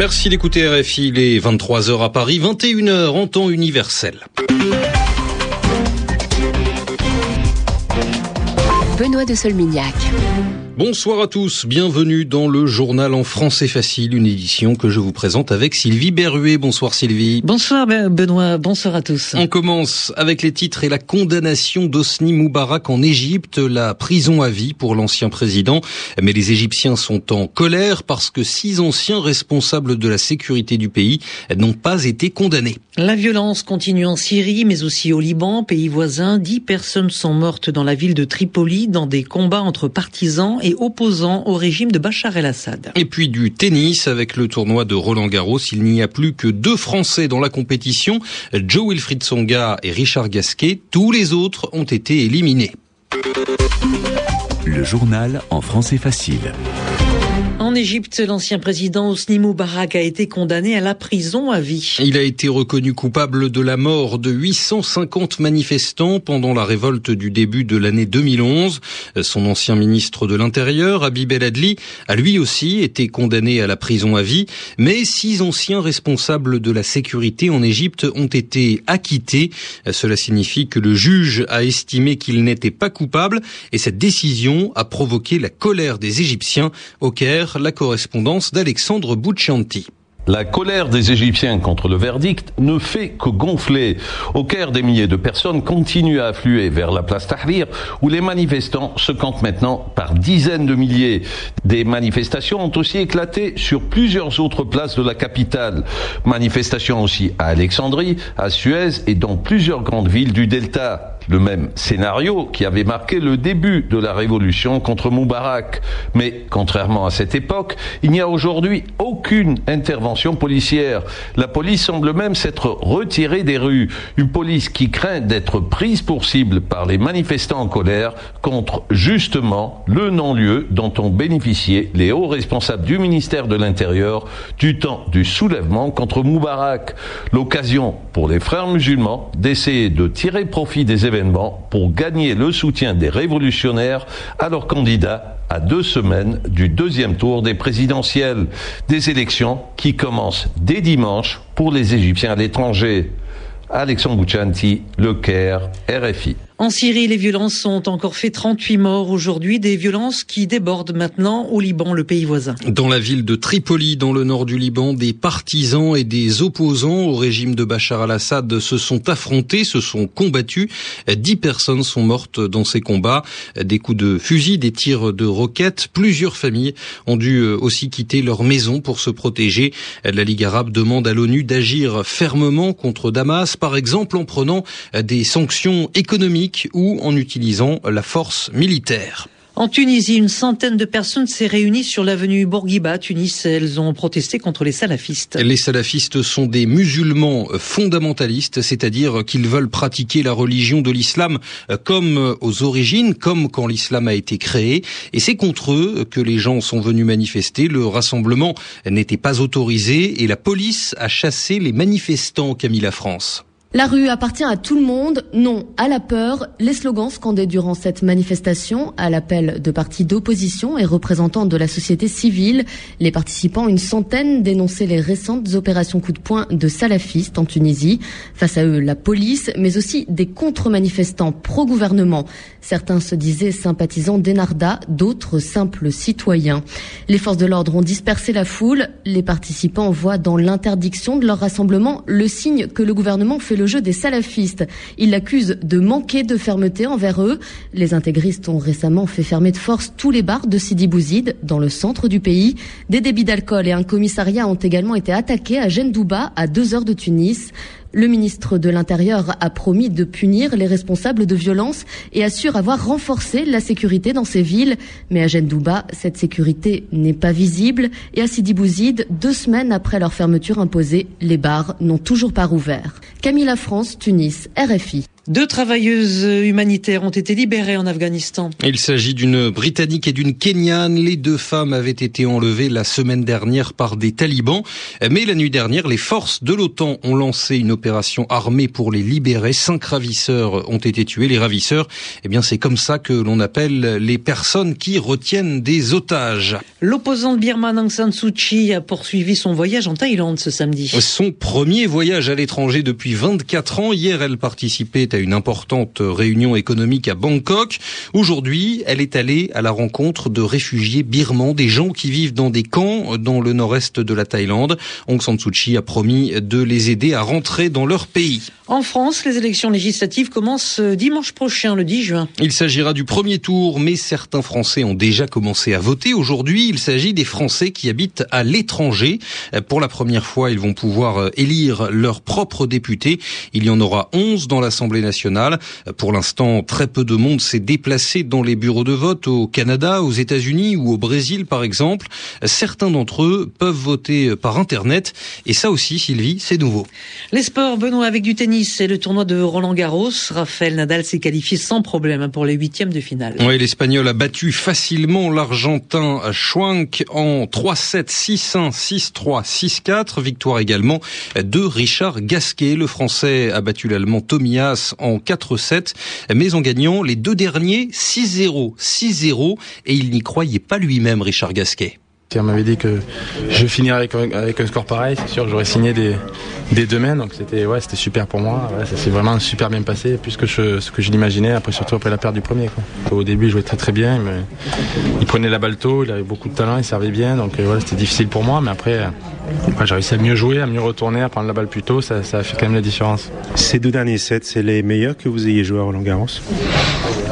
Merci d'écouter RFI, il est 23h à Paris, 21h en temps universel. Benoît de Solmignac. Bonsoir à tous, bienvenue dans le journal en français facile, une édition que je vous présente avec Sylvie Berruet. Bonsoir Sylvie. Bonsoir Benoît, bonsoir à tous. On commence avec les titres et la condamnation d'Osni Moubarak en Égypte, la prison à vie pour l'ancien président. Mais les Égyptiens sont en colère parce que six anciens responsables de la sécurité du pays n'ont pas été condamnés. La violence continue en Syrie, mais aussi au Liban, pays voisin. Dix personnes sont mortes dans la ville de Tripoli dans des combats entre partisans et opposant au régime de Bachar el-Assad. Et puis du tennis avec le tournoi de Roland Garros. Il n'y a plus que deux Français dans la compétition, Joe Wilfried Songa et Richard Gasquet. Tous les autres ont été éliminés. Le journal en français facile. En Égypte, l'ancien président Hosni Moubarak a été condamné à la prison à vie. Il a été reconnu coupable de la mort de 850 manifestants pendant la révolte du début de l'année 2011. Son ancien ministre de l'Intérieur, Habib El Adli, a lui aussi été condamné à la prison à vie, mais six anciens responsables de la sécurité en Égypte ont été acquittés. Cela signifie que le juge a estimé qu'il n'était pas coupable et cette décision a provoqué la colère des Égyptiens au Caire la correspondance d'Alexandre Bouchanti. La colère des Égyptiens contre le verdict ne fait que gonfler. Au Caire, des milliers de personnes continuent à affluer vers la place Tahrir, où les manifestants se comptent maintenant par dizaines de milliers. Des manifestations ont aussi éclaté sur plusieurs autres places de la capitale. Manifestations aussi à Alexandrie, à Suez et dans plusieurs grandes villes du Delta le même scénario qui avait marqué le début de la révolution contre Moubarak. Mais contrairement à cette époque, il n'y a aujourd'hui aucune intervention policière. La police semble même s'être retirée des rues. Une police qui craint d'être prise pour cible par les manifestants en colère contre justement le non-lieu dont ont bénéficié les hauts responsables du ministère de l'Intérieur du temps du soulèvement contre Moubarak. L'occasion pour les frères musulmans d'essayer de tirer profit des événements pour gagner le soutien des révolutionnaires à leur candidat à deux semaines du deuxième tour des présidentielles, des élections qui commencent dès dimanche pour les Égyptiens à l'étranger. Alexandre Bouchanti, Le Caire, RFI. En Syrie, les violences ont encore fait 38 morts aujourd'hui, des violences qui débordent maintenant au Liban, le pays voisin. Dans la ville de Tripoli, dans le nord du Liban, des partisans et des opposants au régime de Bachar al-Assad se sont affrontés, se sont combattus. Dix personnes sont mortes dans ces combats. Des coups de fusil, des tirs de roquettes. Plusieurs familles ont dû aussi quitter leur maison pour se protéger. La Ligue arabe demande à l'ONU d'agir fermement contre Damas, par exemple en prenant des sanctions économiques ou en utilisant la force militaire. En Tunisie, une centaine de personnes s'est réunie sur l'avenue Bourguiba, Tunis. Elles ont protesté contre les salafistes. Les salafistes sont des musulmans fondamentalistes, c'est-à-dire qu'ils veulent pratiquer la religion de l'islam comme aux origines, comme quand l'islam a été créé. Et c'est contre eux que les gens sont venus manifester. Le rassemblement n'était pas autorisé et la police a chassé les manifestants, Camille la France. La rue appartient à tout le monde, non à la peur. Les slogans scandés durant cette manifestation, à l'appel de partis d'opposition et représentants de la société civile, les participants, une centaine, dénonçaient les récentes opérations coup de poing de salafistes en Tunisie. Face à eux, la police, mais aussi des contre-manifestants pro-gouvernement. Certains se disaient sympathisants d'Enarda, d'autres simples citoyens. Les forces de l'ordre ont dispersé la foule. Les participants voient dans l'interdiction de leur rassemblement le signe que le gouvernement fait le jeu des salafistes. Ils l'accusent de manquer de fermeté envers eux. Les intégristes ont récemment fait fermer de force tous les bars de Sidi Bouzid, dans le centre du pays. Des débits d'alcool et un commissariat ont également été attaqués à Gendouba, à deux heures de Tunis. Le ministre de l'Intérieur a promis de punir les responsables de violence et assure avoir renforcé la sécurité dans ces villes. Mais à Gendouba, cette sécurité n'est pas visible et à Sidi Bouzid, deux semaines après leur fermeture imposée, les bars n'ont toujours pas rouvert. Camille La France, Tunis, RFI. Deux travailleuses humanitaires ont été libérées en Afghanistan. Il s'agit d'une Britannique et d'une Kenyane. Les deux femmes avaient été enlevées la semaine dernière par des talibans. Mais la nuit dernière, les forces de l'OTAN ont lancé une opération armée pour les libérer. Cinq ravisseurs ont été tués. Les ravisseurs, eh bien, c'est comme ça que l'on appelle les personnes qui retiennent des otages. L'opposante birmane Aung San Suu Kyi a poursuivi son voyage en Thaïlande ce samedi. Son premier voyage à l'étranger depuis 24 ans. Hier, elle participait à une importante réunion économique à Bangkok. Aujourd'hui, elle est allée à la rencontre de réfugiés birmans, des gens qui vivent dans des camps dans le nord-est de la Thaïlande. Aung San Suu Kyi a promis de les aider à rentrer dans leur pays. En France, les élections législatives commencent dimanche prochain, le 10 juin. Il s'agira du premier tour, mais certains Français ont déjà commencé à voter. Aujourd'hui, il s'agit des Français qui habitent à l'étranger. Pour la première fois, ils vont pouvoir élire leurs propres députés. Il y en aura 11 dans l'Assemblée nationale. Pour l'instant, très peu de monde s'est déplacé dans les bureaux de vote au Canada, aux États-Unis ou au Brésil, par exemple. Certains d'entre eux peuvent voter par Internet. Et ça aussi, Sylvie, c'est nouveau. Les sports, Benoît, avec du tennis c'est le tournoi de Roland Garros. Raphaël Nadal s'est qualifié sans problème pour les huitièmes de finale. Oui, l'Espagnol a battu facilement l'Argentin Schwank en 3-7, 6-1, 6-3, 6-4. Victoire également de Richard Gasquet. Le Français a battu l'Allemand Tomias en 4-7, mais en gagnant les deux derniers 6-0, 6-0, et il n'y croyait pas lui-même, Richard Gasquet. On m'avait dit que je finirais avec, un score pareil, c'est sûr j'aurais signé des, deux mains, donc c'était ouais, super pour moi. Ça s'est vraiment super bien passé, plus que ce que je l'imaginais, après, surtout après la perte du premier. Au début, il jouait très très bien, il prenait la balle tôt, il avait beaucoup de talent, il servait bien, donc euh, voilà, c'était difficile pour moi, mais après, j'ai réussi à mieux jouer, à mieux retourner, à prendre la balle plus tôt, ça, ça a fait quand même la différence. Ces deux derniers sets, c'est les meilleurs que vous ayez joué à Roland Garros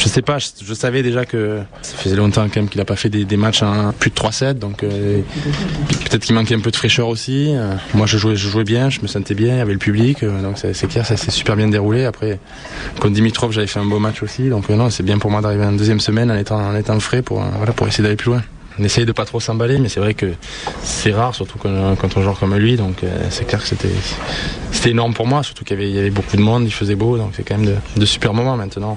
je sais pas, je, savais déjà que ça faisait longtemps quand même qu'il a pas fait des, matchs à plus de 3-7, donc euh, peut-être qu'il manquait un peu de fraîcheur aussi. Euh, moi je jouais, je jouais bien, je me sentais bien, il y avait le public, euh, donc c'est clair, ça s'est super bien déroulé. Après, contre Dimitrov, j'avais fait un beau match aussi, donc non, c'est bien pour moi d'arriver en deuxième semaine en étant, en étant frais pour, voilà, pour essayer d'aller plus loin on essaye de pas trop s'emballer, mais c'est vrai que c'est rare, surtout quand, quand on joue comme lui. Donc c'est clair que c'était c'était énorme pour moi, surtout qu'il y avait, il y avait beaucoup de monde, il faisait beau, donc c'est quand même de, de, super moments maintenant.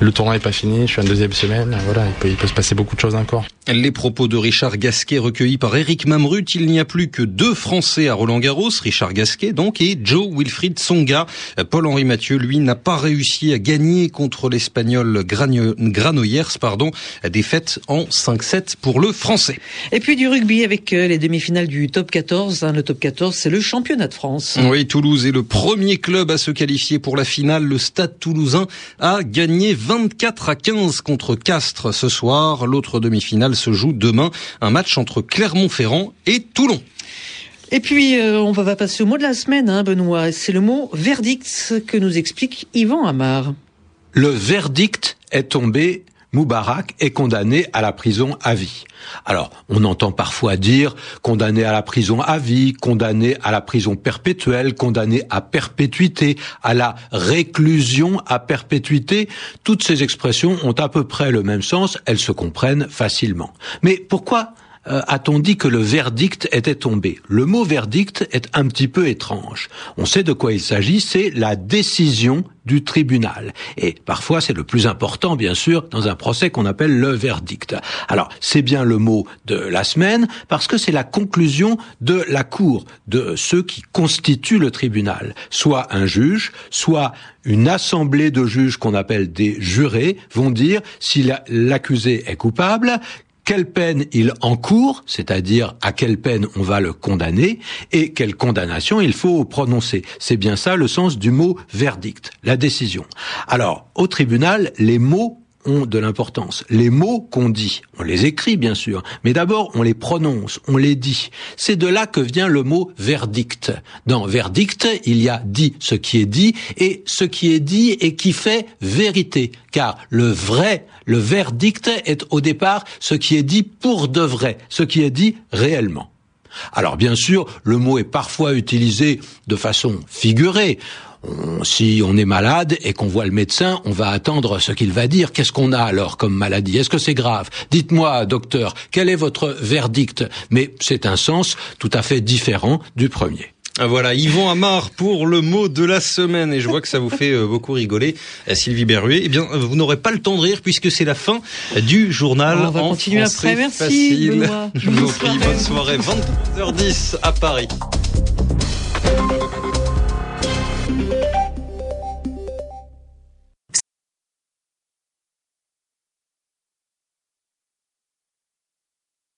Le tournoi est pas fini, je suis en deuxième semaine, voilà, il peut, il peut se passer beaucoup de choses encore. Les propos de Richard Gasquet recueillis par Eric Mamrut, il n'y a plus que deux Français à Roland Garros, Richard Gasquet donc et Joe Wilfried Songa. Paul-Henri Mathieu, lui, n'a pas réussi à gagner contre l'Espagnol Granollers, pardon, défaite en 5-7 pour le Français. Et puis du rugby avec les demi-finales du top 14. Le top 14, c'est le championnat de France. Oui, Toulouse est le premier club à se qualifier pour la finale. Le Stade toulousain a gagné 24 à 15 contre Castres ce soir. L'autre demi-finale se joue demain. Un match entre Clermont-Ferrand et Toulon. Et puis, euh, on va passer au mot de la semaine, hein, Benoît. C'est le mot verdict que nous explique Yvan Amar. Le verdict est tombé Moubarak est condamné à la prison à vie. Alors, on entend parfois dire condamné à la prison à vie, condamné à la prison perpétuelle, condamné à perpétuité, à la réclusion à perpétuité. Toutes ces expressions ont à peu près le même sens, elles se comprennent facilement. Mais pourquoi euh, a-t-on dit que le verdict était tombé? Le mot verdict est un petit peu étrange. On sait de quoi il s'agit, c'est la décision du tribunal. Et parfois, c'est le plus important, bien sûr, dans un procès qu'on appelle le verdict. Alors, c'est bien le mot de la semaine, parce que c'est la conclusion de la cour, de ceux qui constituent le tribunal. Soit un juge, soit une assemblée de juges qu'on appelle des jurés, vont dire si l'accusé est coupable, quelle peine il encourt, c'est-à-dire à quelle peine on va le condamner, et quelle condamnation il faut prononcer. C'est bien ça le sens du mot verdict, la décision. Alors, au tribunal, les mots ont de l'importance. Les mots qu'on dit, on les écrit bien sûr, mais d'abord on les prononce, on les dit. C'est de là que vient le mot verdict. Dans verdict, il y a dit ce qui est dit et ce qui est dit et qui fait vérité. Car le vrai, le verdict est au départ ce qui est dit pour de vrai, ce qui est dit réellement. Alors bien sûr, le mot est parfois utilisé de façon figurée si on est malade et qu'on voit le médecin, on va attendre ce qu'il va dire. Qu'est-ce qu'on a alors comme maladie? Est-ce que c'est grave? Dites-moi, docteur, quel est votre verdict? Mais c'est un sens tout à fait différent du premier. Ah, voilà, Yvon Amar pour le mot de la semaine. Et je vois que ça vous fait euh, beaucoup rigoler, euh, Sylvie Berruet. Eh bien, vous n'aurez pas le temps de rire puisque c'est la fin du journal. On va en continuer français après. Merci, facile. Benoît. Je vous en prie, bonne soirée. 22h10 à Paris.